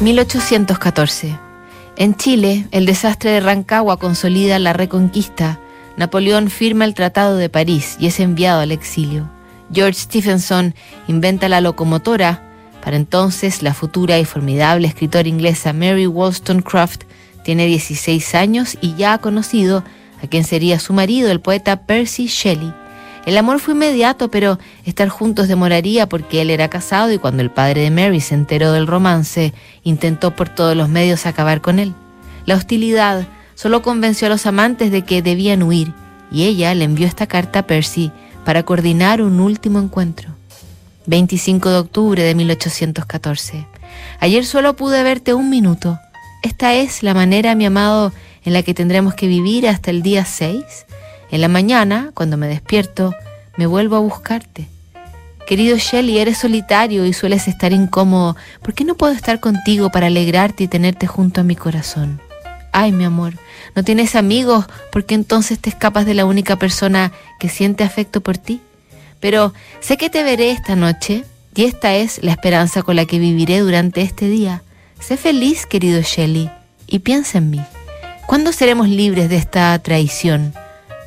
1814. En Chile, el desastre de Rancagua consolida la reconquista. Napoleón firma el Tratado de París y es enviado al exilio. George Stephenson inventa la locomotora. Para entonces, la futura y formidable escritora inglesa Mary Wollstonecraft tiene 16 años y ya ha conocido a quien sería su marido, el poeta Percy Shelley. El amor fue inmediato, pero estar juntos demoraría porque él era casado y cuando el padre de Mary se enteró del romance, intentó por todos los medios acabar con él. La hostilidad solo convenció a los amantes de que debían huir y ella le envió esta carta a Percy para coordinar un último encuentro. 25 de octubre de 1814. Ayer solo pude verte un minuto. Esta es la manera, mi amado, en la que tendremos que vivir hasta el día 6. En la mañana, cuando me despierto, me vuelvo a buscarte. Querido Shelley, eres solitario y sueles estar incómodo. ¿Por qué no puedo estar contigo para alegrarte y tenerte junto a mi corazón? Ay, mi amor, ¿no tienes amigos? ¿Por qué entonces te escapas de la única persona que siente afecto por ti? Pero sé que te veré esta noche y esta es la esperanza con la que viviré durante este día. Sé feliz, querido Shelley, y piensa en mí. ¿Cuándo seremos libres de esta traición?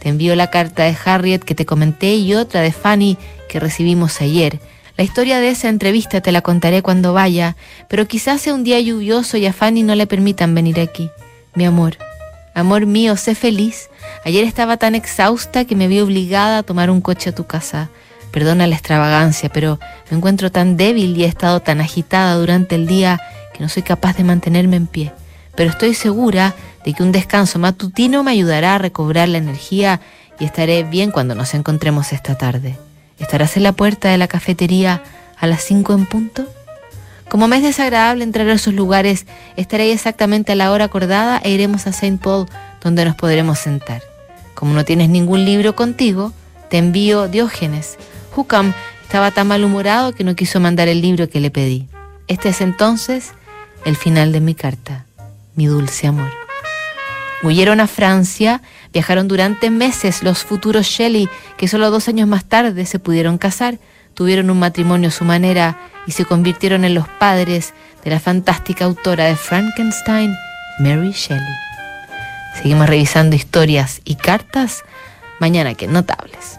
Te envío la carta de Harriet que te comenté y otra de Fanny que recibimos ayer. La historia de esa entrevista te la contaré cuando vaya, pero quizás sea un día lluvioso y a Fanny no le permitan venir aquí. Mi amor, amor mío, sé feliz. Ayer estaba tan exhausta que me vi obligada a tomar un coche a tu casa. Perdona la extravagancia, pero me encuentro tan débil y he estado tan agitada durante el día que no soy capaz de mantenerme en pie. Pero estoy segura que un descanso matutino me ayudará a recobrar la energía y estaré bien cuando nos encontremos esta tarde. ¿Estarás en la puerta de la cafetería a las 5 en punto? Como me es desagradable entrar a esos lugares, estaré exactamente a la hora acordada e iremos a Saint Paul, donde nos podremos sentar. Como no tienes ningún libro contigo, te envío Diógenes. Hukam estaba tan malhumorado que no quiso mandar el libro que le pedí. Este es entonces el final de mi carta, mi dulce amor. Huyeron a Francia, viajaron durante meses los futuros Shelley, que solo dos años más tarde se pudieron casar, tuvieron un matrimonio a su manera y se convirtieron en los padres de la fantástica autora de Frankenstein, Mary Shelley. Seguimos revisando historias y cartas mañana que notables.